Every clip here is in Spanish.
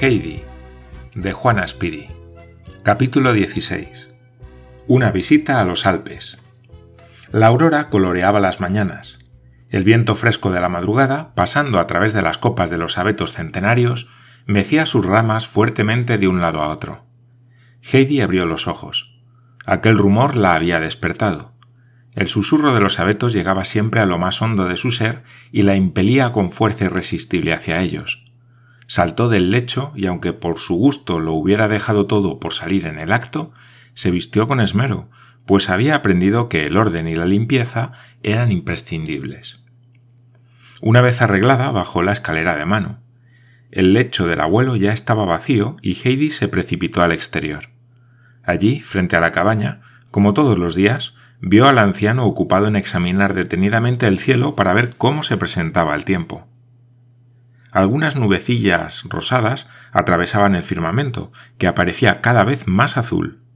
Heidi, de Juana Spiri. Capítulo 16. Una visita a los Alpes. La aurora coloreaba las mañanas. El viento fresco de la madrugada, pasando a través de las copas de los abetos centenarios, mecía sus ramas fuertemente de un lado a otro. Heidi abrió los ojos. Aquel rumor la había despertado. El susurro de los abetos llegaba siempre a lo más hondo de su ser y la impelía con fuerza irresistible hacia ellos. Saltó del lecho y aunque por su gusto lo hubiera dejado todo por salir en el acto, se vistió con esmero, pues había aprendido que el orden y la limpieza eran imprescindibles. Una vez arreglada, bajó la escalera de mano. El lecho del abuelo ya estaba vacío y Heidi se precipitó al exterior. Allí, frente a la cabaña, como todos los días, vio al anciano ocupado en examinar detenidamente el cielo para ver cómo se presentaba el tiempo. Algunas nubecillas rosadas atravesaban el firmamento, que aparecía cada vez más azul.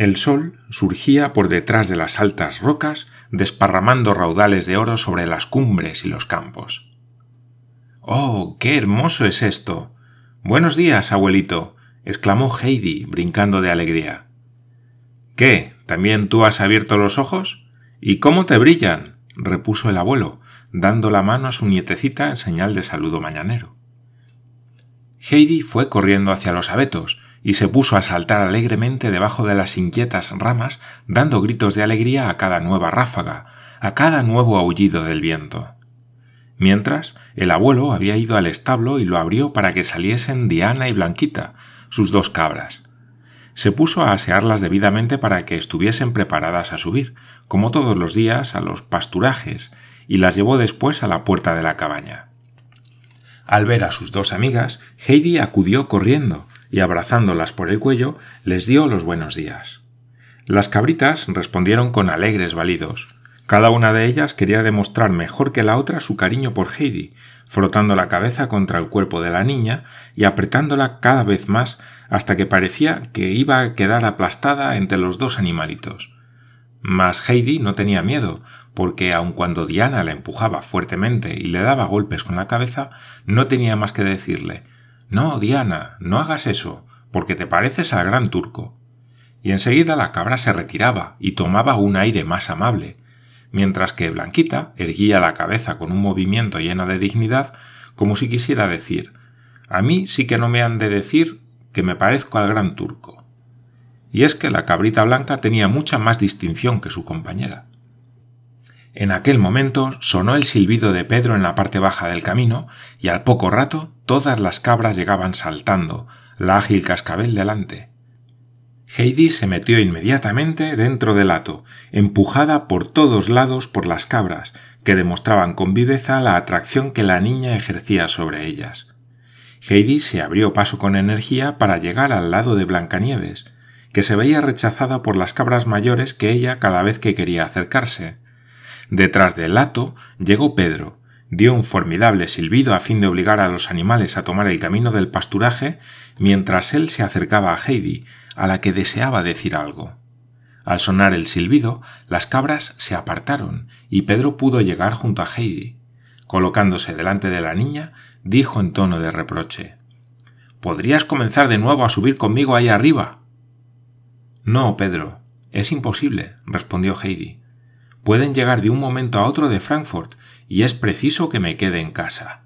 El sol surgía por detrás de las altas rocas, desparramando raudales de oro sobre las cumbres y los campos. ¡Oh, qué hermoso es esto! Buenos días, abuelito, exclamó Heidi, brincando de alegría. ¿Qué? ¿También tú has abierto los ojos? ¿Y cómo te brillan? repuso el abuelo, dando la mano a su nietecita en señal de saludo mañanero. Heidi fue corriendo hacia los abetos y se puso a saltar alegremente debajo de las inquietas ramas, dando gritos de alegría a cada nueva ráfaga, a cada nuevo aullido del viento. Mientras, el abuelo había ido al establo y lo abrió para que saliesen Diana y Blanquita, sus dos cabras, se puso a asearlas debidamente para que estuviesen preparadas a subir, como todos los días, a los pasturajes, y las llevó después a la puerta de la cabaña. Al ver a sus dos amigas, Heidi acudió corriendo y abrazándolas por el cuello les dio los buenos días. Las cabritas respondieron con alegres balidos. Cada una de ellas quería demostrar mejor que la otra su cariño por Heidi, frotando la cabeza contra el cuerpo de la niña y apretándola cada vez más hasta que parecía que iba a quedar aplastada entre los dos animalitos. Mas Heidi no tenía miedo, porque aun cuando Diana la empujaba fuertemente y le daba golpes con la cabeza, no tenía más que decirle No, Diana, no hagas eso, porque te pareces al gran turco. Y enseguida la cabra se retiraba y tomaba un aire más amable, mientras que Blanquita erguía la cabeza con un movimiento lleno de dignidad, como si quisiera decir A mí sí que no me han de decir que me parezco al gran turco. Y es que la cabrita blanca tenía mucha más distinción que su compañera. En aquel momento sonó el silbido de Pedro en la parte baja del camino, y al poco rato todas las cabras llegaban saltando, la ágil cascabel delante. Heidi se metió inmediatamente dentro del hato, empujada por todos lados por las cabras, que demostraban con viveza la atracción que la niña ejercía sobre ellas. Heidi se abrió paso con energía para llegar al lado de Blancanieves, que se veía rechazada por las cabras mayores que ella cada vez que quería acercarse. Detrás del hato llegó Pedro, dio un formidable silbido a fin de obligar a los animales a tomar el camino del pasturaje, mientras él se acercaba a Heidi, a la que deseaba decir algo. Al sonar el silbido, las cabras se apartaron y Pedro pudo llegar junto a Heidi. Colocándose delante de la niña, dijo en tono de reproche. ¿Podrías comenzar de nuevo a subir conmigo ahí arriba? No, Pedro, es imposible, respondió Heidi. Pueden llegar de un momento a otro de Frankfurt y es preciso que me quede en casa.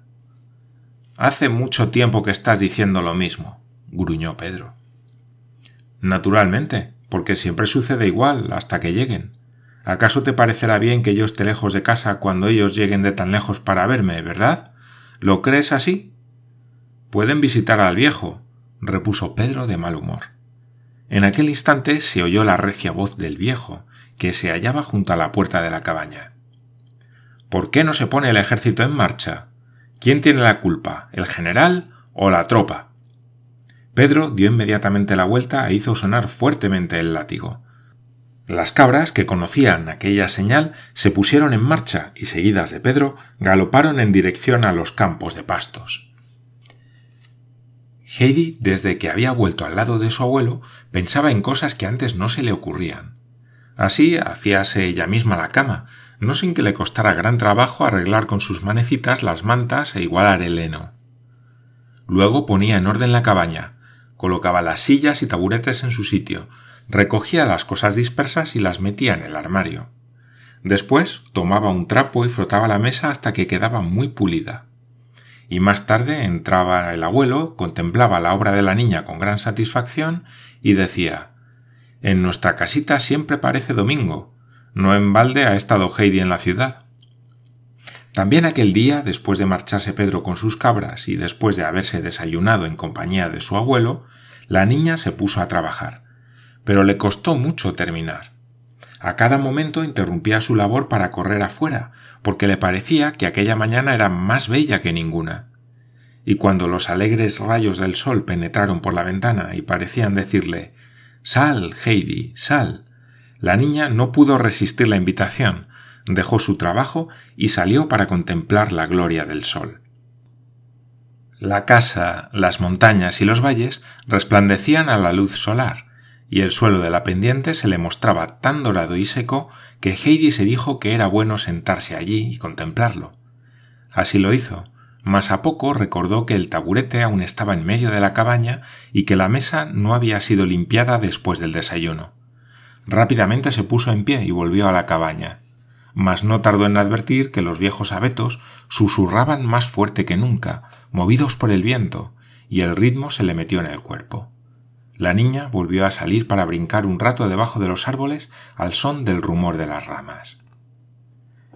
Hace mucho tiempo que estás diciendo lo mismo, gruñó Pedro. Naturalmente, porque siempre sucede igual hasta que lleguen. ¿Acaso te parecerá bien que yo esté lejos de casa cuando ellos lleguen de tan lejos para verme, verdad? ¿Lo crees así? Pueden visitar al viejo, repuso Pedro de mal humor. En aquel instante se oyó la recia voz del viejo, que se hallaba junto a la puerta de la cabaña. ¿Por qué no se pone el ejército en marcha? ¿Quién tiene la culpa, el general o la tropa? Pedro dio inmediatamente la vuelta e hizo sonar fuertemente el látigo. Las cabras, que conocían aquella señal, se pusieron en marcha y, seguidas de Pedro, galoparon en dirección a los campos de pastos. Heidi, desde que había vuelto al lado de su abuelo, pensaba en cosas que antes no se le ocurrían. Así hacíase ella misma la cama, no sin que le costara gran trabajo arreglar con sus manecitas las mantas e igualar el heno. Luego ponía en orden la cabaña, colocaba las sillas y taburetes en su sitio, recogía las cosas dispersas y las metía en el armario. Después tomaba un trapo y frotaba la mesa hasta que quedaba muy pulida. Y más tarde entraba el abuelo, contemplaba la obra de la niña con gran satisfacción y decía En nuestra casita siempre parece domingo. No en balde ha estado Heidi en la ciudad. También aquel día, después de marcharse Pedro con sus cabras y después de haberse desayunado en compañía de su abuelo, la niña se puso a trabajar pero le costó mucho terminar. A cada momento interrumpía su labor para correr afuera, porque le parecía que aquella mañana era más bella que ninguna. Y cuando los alegres rayos del sol penetraron por la ventana y parecían decirle Sal, Heidi, sal. La niña no pudo resistir la invitación, dejó su trabajo y salió para contemplar la gloria del sol. La casa, las montañas y los valles resplandecían a la luz solar, y el suelo de la pendiente se le mostraba tan dorado y seco que Heidi se dijo que era bueno sentarse allí y contemplarlo. Así lo hizo, mas a poco recordó que el taburete aún estaba en medio de la cabaña y que la mesa no había sido limpiada después del desayuno. Rápidamente se puso en pie y volvió a la cabaña, mas no tardó en advertir que los viejos abetos susurraban más fuerte que nunca, movidos por el viento, y el ritmo se le metió en el cuerpo. La niña volvió a salir para brincar un rato debajo de los árboles al son del rumor de las ramas.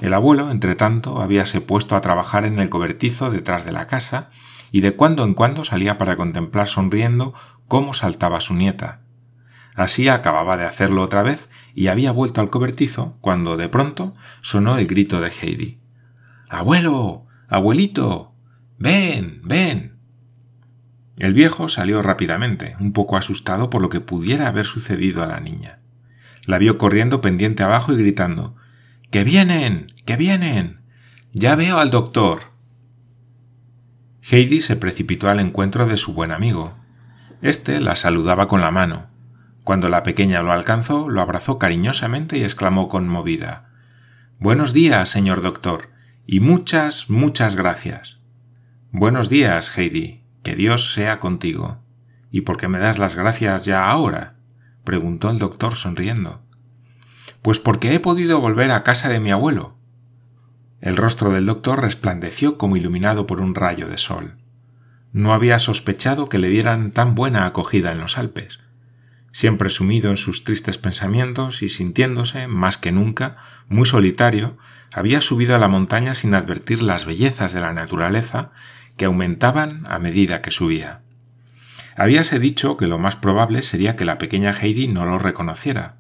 El abuelo, entretanto, habíase puesto a trabajar en el cobertizo detrás de la casa y de cuando en cuando salía para contemplar sonriendo cómo saltaba su nieta. Así acababa de hacerlo otra vez y había vuelto al cobertizo cuando de pronto sonó el grito de Heidi. Abuelo. abuelito. ven. ven. El viejo salió rápidamente, un poco asustado por lo que pudiera haber sucedido a la niña. La vio corriendo pendiente abajo y gritando ¡Que vienen! ¡Que vienen! ¡Ya veo al doctor! Heidi se precipitó al encuentro de su buen amigo. Este la saludaba con la mano. Cuando la pequeña lo alcanzó, lo abrazó cariñosamente y exclamó conmovida Buenos días, señor doctor, y muchas, muchas gracias. Buenos días, Heidi, que Dios sea contigo. ¿Y por qué me das las gracias ya ahora? preguntó el doctor sonriendo. Pues porque he podido volver a casa de mi abuelo. El rostro del doctor resplandeció como iluminado por un rayo de sol. No había sospechado que le dieran tan buena acogida en los Alpes. Siempre sumido en sus tristes pensamientos y sintiéndose, más que nunca, muy solitario, había subido a la montaña sin advertir las bellezas de la naturaleza que aumentaban a medida que subía. Habíase dicho que lo más probable sería que la pequeña Heidi no lo reconociera,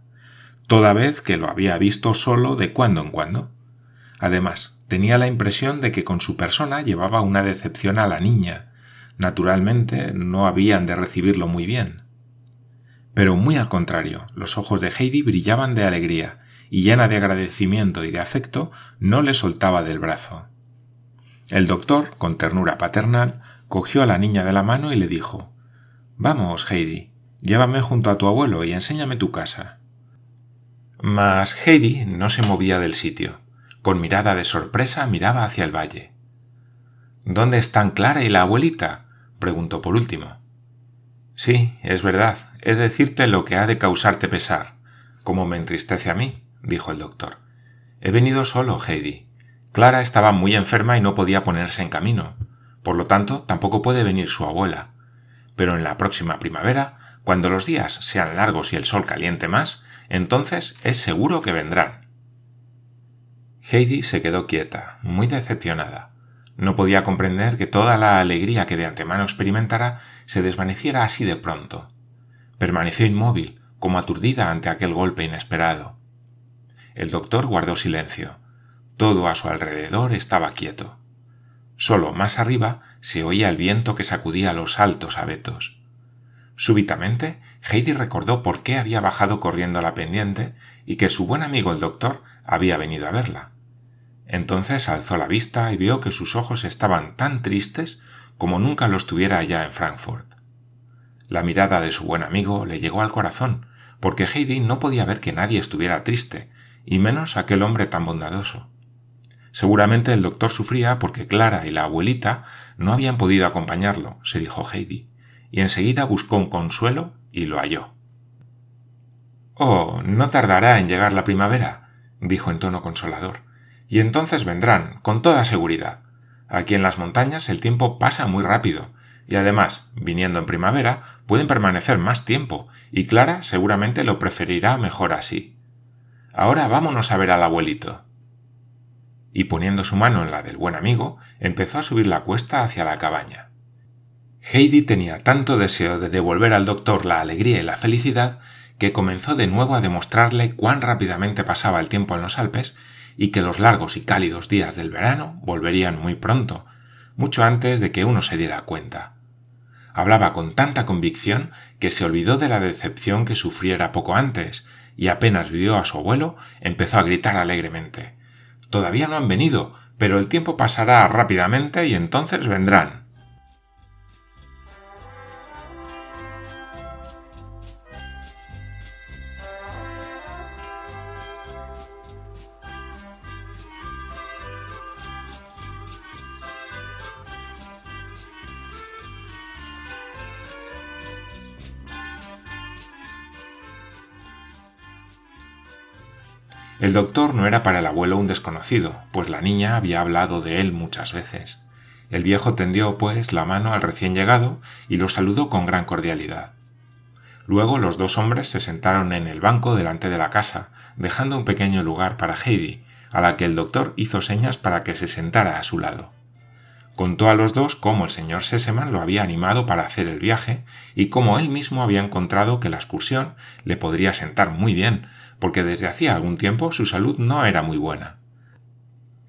toda vez que lo había visto solo de cuando en cuando. Además, tenía la impresión de que con su persona llevaba una decepción a la niña. Naturalmente, no habían de recibirlo muy bien. Pero muy al contrario, los ojos de Heidi brillaban de alegría, y llena de agradecimiento y de afecto, no le soltaba del brazo. El doctor, con ternura paternal, cogió a la niña de la mano y le dijo Vamos, Heidi, llévame junto a tu abuelo y enséñame tu casa. Mas Heidi no se movía del sitio. Con mirada de sorpresa miraba hacia el valle. ¿Dónde están Clara y la abuelita? preguntó por último. Sí, es verdad, he de decirte lo que ha de causarte pesar, como me entristece a mí, dijo el doctor. He venido solo, Heidi. Clara estaba muy enferma y no podía ponerse en camino. Por lo tanto, tampoco puede venir su abuela. Pero en la próxima primavera, cuando los días sean largos y el sol caliente más, entonces es seguro que vendrán. Heidi se quedó quieta, muy decepcionada. No podía comprender que toda la alegría que de antemano experimentara se desvaneciera así de pronto. Permaneció inmóvil, como aturdida ante aquel golpe inesperado. El doctor guardó silencio, todo a su alrededor estaba quieto. Solo más arriba se oía el viento que sacudía los altos abetos. Súbitamente Heidi recordó por qué había bajado corriendo la pendiente y que su buen amigo el doctor había venido a verla. Entonces alzó la vista y vio que sus ojos estaban tan tristes como nunca los tuviera allá en Frankfurt. La mirada de su buen amigo le llegó al corazón, porque Heidi no podía ver que nadie estuviera triste, y menos aquel hombre tan bondadoso. Seguramente el doctor sufría porque Clara y la abuelita no habían podido acompañarlo, se dijo Heidi, y enseguida buscó un consuelo y lo halló. Oh, no tardará en llegar la primavera, dijo en tono consolador y entonces vendrán, con toda seguridad. Aquí en las montañas el tiempo pasa muy rápido, y además, viniendo en primavera, pueden permanecer más tiempo, y Clara seguramente lo preferirá mejor así. Ahora vámonos a ver al abuelito. Y poniendo su mano en la del buen amigo, empezó a subir la cuesta hacia la cabaña. Heidi tenía tanto deseo de devolver al doctor la alegría y la felicidad que comenzó de nuevo a demostrarle cuán rápidamente pasaba el tiempo en los Alpes y que los largos y cálidos días del verano volverían muy pronto, mucho antes de que uno se diera cuenta. Hablaba con tanta convicción que se olvidó de la decepción que sufriera poco antes, y apenas vio a su abuelo, empezó a gritar alegremente. Todavía no han venido, pero el tiempo pasará rápidamente y entonces vendrán. El doctor no era para el abuelo un desconocido, pues la niña había hablado de él muchas veces. El viejo tendió, pues, la mano al recién llegado y lo saludó con gran cordialidad. Luego los dos hombres se sentaron en el banco delante de la casa, dejando un pequeño lugar para Heidi, a la que el doctor hizo señas para que se sentara a su lado. Contó a los dos cómo el señor Seseman lo había animado para hacer el viaje y cómo él mismo había encontrado que la excursión le podría sentar muy bien, porque desde hacía algún tiempo su salud no era muy buena.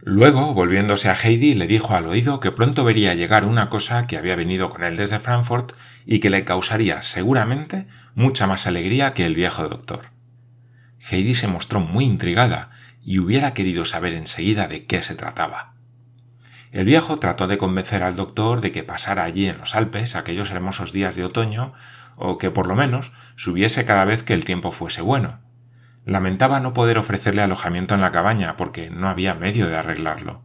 Luego, volviéndose a Heidi, le dijo al oído que pronto vería llegar una cosa que había venido con él desde Frankfurt y que le causaría seguramente mucha más alegría que el viejo doctor. Heidi se mostró muy intrigada y hubiera querido saber enseguida de qué se trataba. El viejo trató de convencer al doctor de que pasara allí en los Alpes aquellos hermosos días de otoño, o que por lo menos subiese cada vez que el tiempo fuese bueno, Lamentaba no poder ofrecerle alojamiento en la cabaña porque no había medio de arreglarlo.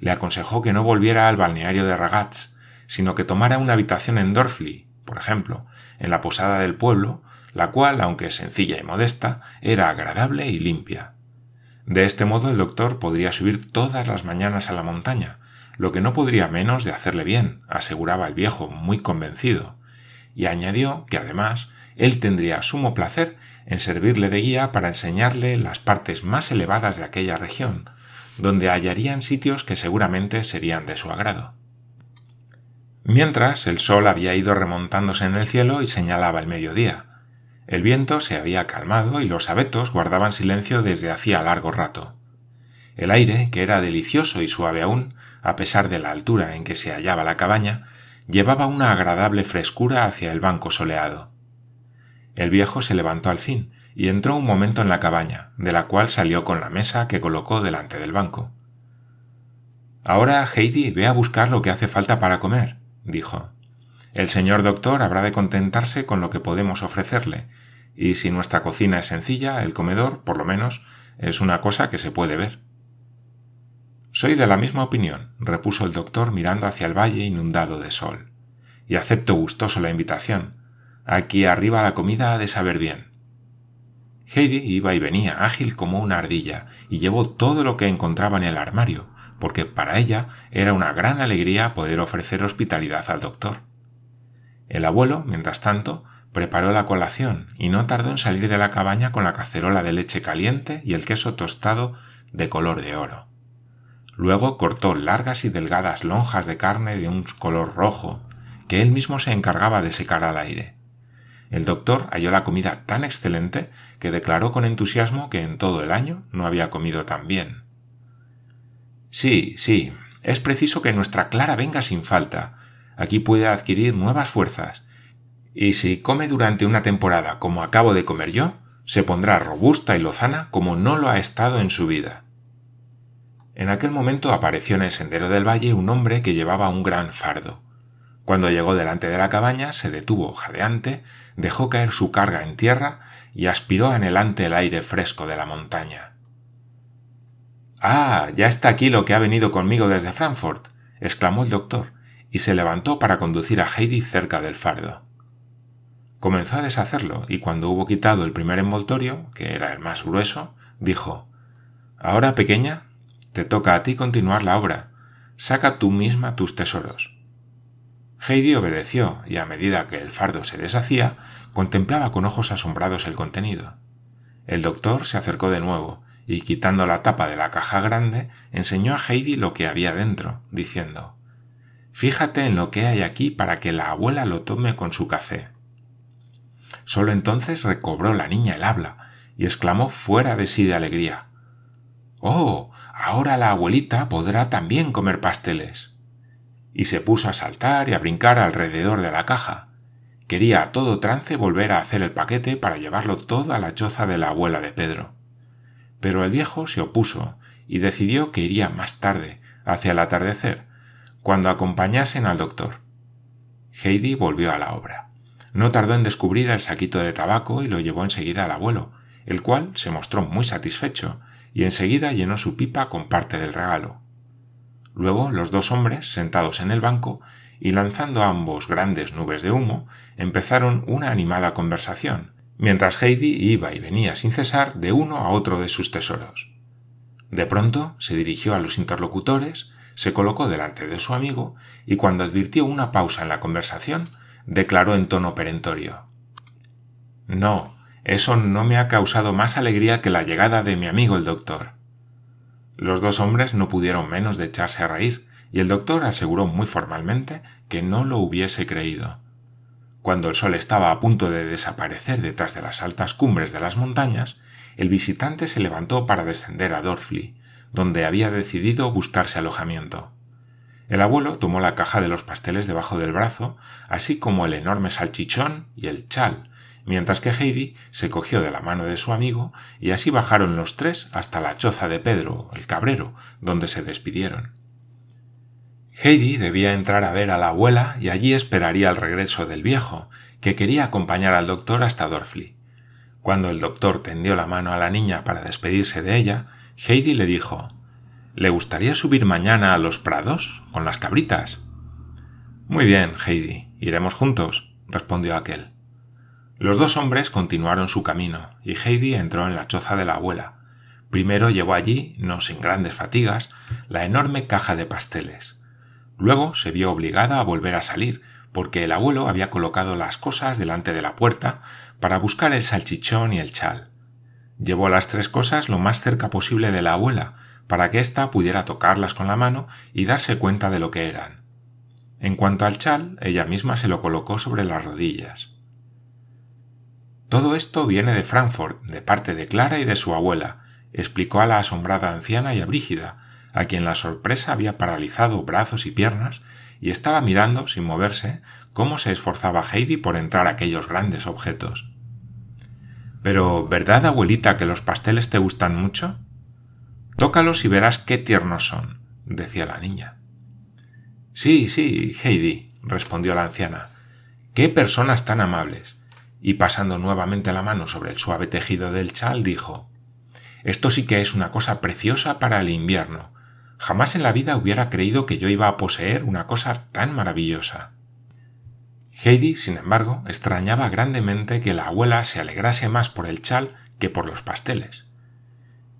Le aconsejó que no volviera al balneario de Ragaz, sino que tomara una habitación en Dorfli, por ejemplo, en la posada del pueblo, la cual, aunque sencilla y modesta, era agradable y limpia. De este modo el doctor podría subir todas las mañanas a la montaña, lo que no podría menos de hacerle bien, aseguraba el viejo, muy convencido, y añadió que además él tendría sumo placer en servirle de guía para enseñarle las partes más elevadas de aquella región, donde hallarían sitios que seguramente serían de su agrado. Mientras, el sol había ido remontándose en el cielo y señalaba el mediodía. El viento se había calmado y los abetos guardaban silencio desde hacía largo rato. El aire, que era delicioso y suave aún, a pesar de la altura en que se hallaba la cabaña, llevaba una agradable frescura hacia el banco soleado. El viejo se levantó al fin y entró un momento en la cabaña, de la cual salió con la mesa que colocó delante del banco. Ahora, Heidi, ve a buscar lo que hace falta para comer, dijo. El señor doctor habrá de contentarse con lo que podemos ofrecerle, y si nuestra cocina es sencilla, el comedor, por lo menos, es una cosa que se puede ver. Soy de la misma opinión, repuso el doctor mirando hacia el valle inundado de sol, y acepto gustoso la invitación, Aquí arriba la comida ha de saber bien. Heidi iba y venía ágil como una ardilla y llevó todo lo que encontraba en el armario, porque para ella era una gran alegría poder ofrecer hospitalidad al doctor. El abuelo, mientras tanto, preparó la colación y no tardó en salir de la cabaña con la cacerola de leche caliente y el queso tostado de color de oro. Luego cortó largas y delgadas lonjas de carne de un color rojo, que él mismo se encargaba de secar al aire. El doctor halló la comida tan excelente que declaró con entusiasmo que en todo el año no había comido tan bien. Sí, sí, es preciso que nuestra Clara venga sin falta. Aquí puede adquirir nuevas fuerzas. Y si come durante una temporada como acabo de comer yo, se pondrá robusta y lozana como no lo ha estado en su vida. En aquel momento apareció en el sendero del valle un hombre que llevaba un gran fardo. Cuando llegó delante de la cabaña, se detuvo jadeante, dejó caer su carga en tierra y aspiró anhelante el aire fresco de la montaña. Ah, ya está aquí lo que ha venido conmigo desde Frankfurt, exclamó el doctor, y se levantó para conducir a Heidi cerca del fardo. Comenzó a deshacerlo, y cuando hubo quitado el primer envoltorio, que era el más grueso, dijo Ahora, pequeña, te toca a ti continuar la obra. Saca tú misma tus tesoros. Heidi obedeció y a medida que el fardo se deshacía, contemplaba con ojos asombrados el contenido. El doctor se acercó de nuevo y quitando la tapa de la caja grande, enseñó a Heidi lo que había dentro, diciendo Fíjate en lo que hay aquí para que la abuela lo tome con su café. Solo entonces recobró la niña el habla y exclamó fuera de sí de alegría Oh, ahora la abuelita podrá también comer pasteles. Y se puso a saltar y a brincar alrededor de la caja. Quería a todo trance volver a hacer el paquete para llevarlo todo a la choza de la abuela de Pedro. Pero el viejo se opuso y decidió que iría más tarde, hacia el atardecer, cuando acompañasen al doctor. Heidi volvió a la obra. No tardó en descubrir el saquito de tabaco y lo llevó enseguida al abuelo, el cual se mostró muy satisfecho y enseguida llenó su pipa con parte del regalo. Luego los dos hombres, sentados en el banco y lanzando ambos grandes nubes de humo, empezaron una animada conversación, mientras Heidi iba y venía sin cesar de uno a otro de sus tesoros. De pronto se dirigió a los interlocutores, se colocó delante de su amigo y cuando advirtió una pausa en la conversación, declaró en tono perentorio No, eso no me ha causado más alegría que la llegada de mi amigo el doctor. Los dos hombres no pudieron menos de echarse a reír, y el doctor aseguró muy formalmente que no lo hubiese creído. Cuando el sol estaba a punto de desaparecer detrás de las altas cumbres de las montañas, el visitante se levantó para descender a Dorfli, donde había decidido buscarse alojamiento. El abuelo tomó la caja de los pasteles debajo del brazo, así como el enorme salchichón y el chal, mientras que Heidi se cogió de la mano de su amigo y así bajaron los tres hasta la choza de Pedro, el cabrero, donde se despidieron. Heidi debía entrar a ver a la abuela y allí esperaría el regreso del viejo, que quería acompañar al doctor hasta Dorfli. Cuando el doctor tendió la mano a la niña para despedirse de ella, Heidi le dijo ¿Le gustaría subir mañana a los prados con las cabritas? Muy bien, Heidi, iremos juntos, respondió aquel. Los dos hombres continuaron su camino, y Heidi entró en la choza de la abuela. Primero llevó allí, no sin grandes fatigas, la enorme caja de pasteles. Luego se vio obligada a volver a salir, porque el abuelo había colocado las cosas delante de la puerta para buscar el salchichón y el chal. Llevó las tres cosas lo más cerca posible de la abuela, para que ésta pudiera tocarlas con la mano y darse cuenta de lo que eran. En cuanto al chal, ella misma se lo colocó sobre las rodillas. Todo esto viene de Frankfurt, de parte de Clara y de su abuela, explicó a la asombrada anciana y a Brígida, a quien la sorpresa había paralizado brazos y piernas, y estaba mirando, sin moverse, cómo se esforzaba Heidi por entrar a aquellos grandes objetos. Pero, ¿verdad, abuelita, que los pasteles te gustan mucho? Tócalos y verás qué tiernos son, decía la niña. Sí, sí, Heidi, respondió la anciana. Qué personas tan amables y pasando nuevamente la mano sobre el suave tejido del chal, dijo Esto sí que es una cosa preciosa para el invierno. Jamás en la vida hubiera creído que yo iba a poseer una cosa tan maravillosa. Heidi, sin embargo, extrañaba grandemente que la abuela se alegrase más por el chal que por los pasteles.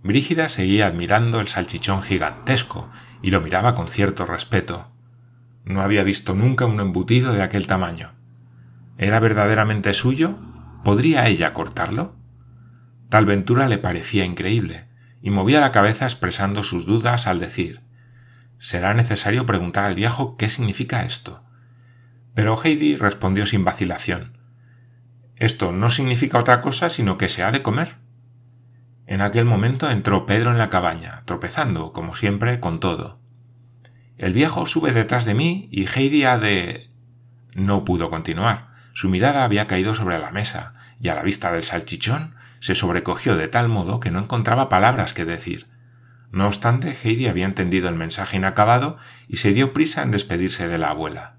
Brígida seguía admirando el salchichón gigantesco y lo miraba con cierto respeto. No había visto nunca un embutido de aquel tamaño. ¿Era verdaderamente suyo? ¿Podría ella cortarlo? Tal ventura le parecía increíble, y movía la cabeza expresando sus dudas al decir Será necesario preguntar al viejo qué significa esto. Pero Heidi respondió sin vacilación Esto no significa otra cosa sino que se ha de comer. En aquel momento entró Pedro en la cabaña, tropezando, como siempre, con todo. El viejo sube detrás de mí y Heidi ha de. No pudo continuar Su mirada había caído sobre la mesa, y a la vista del salchichón se sobrecogió de tal modo que no encontraba palabras que decir. No obstante, Heidi había entendido el mensaje inacabado y se dio prisa en despedirse de la abuela.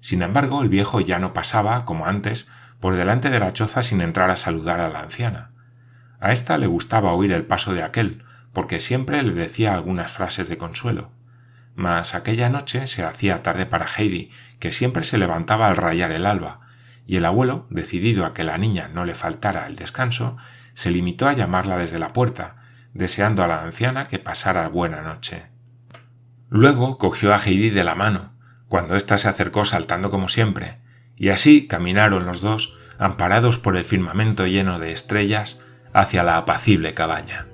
Sin embargo, el viejo ya no pasaba, como antes, por delante de la choza sin entrar a saludar a la anciana. A ésta le gustaba oír el paso de aquel, porque siempre le decía algunas frases de consuelo. Mas aquella noche se hacía tarde para Heidi, que siempre se levantaba al rayar el alba, y el abuelo, decidido a que la niña no le faltara el descanso, se limitó a llamarla desde la puerta, deseando a la anciana que pasara buena noche. Luego cogió a Heidi de la mano, cuando ésta se acercó saltando como siempre, y así caminaron los dos, amparados por el firmamento lleno de estrellas, hacia la apacible cabaña.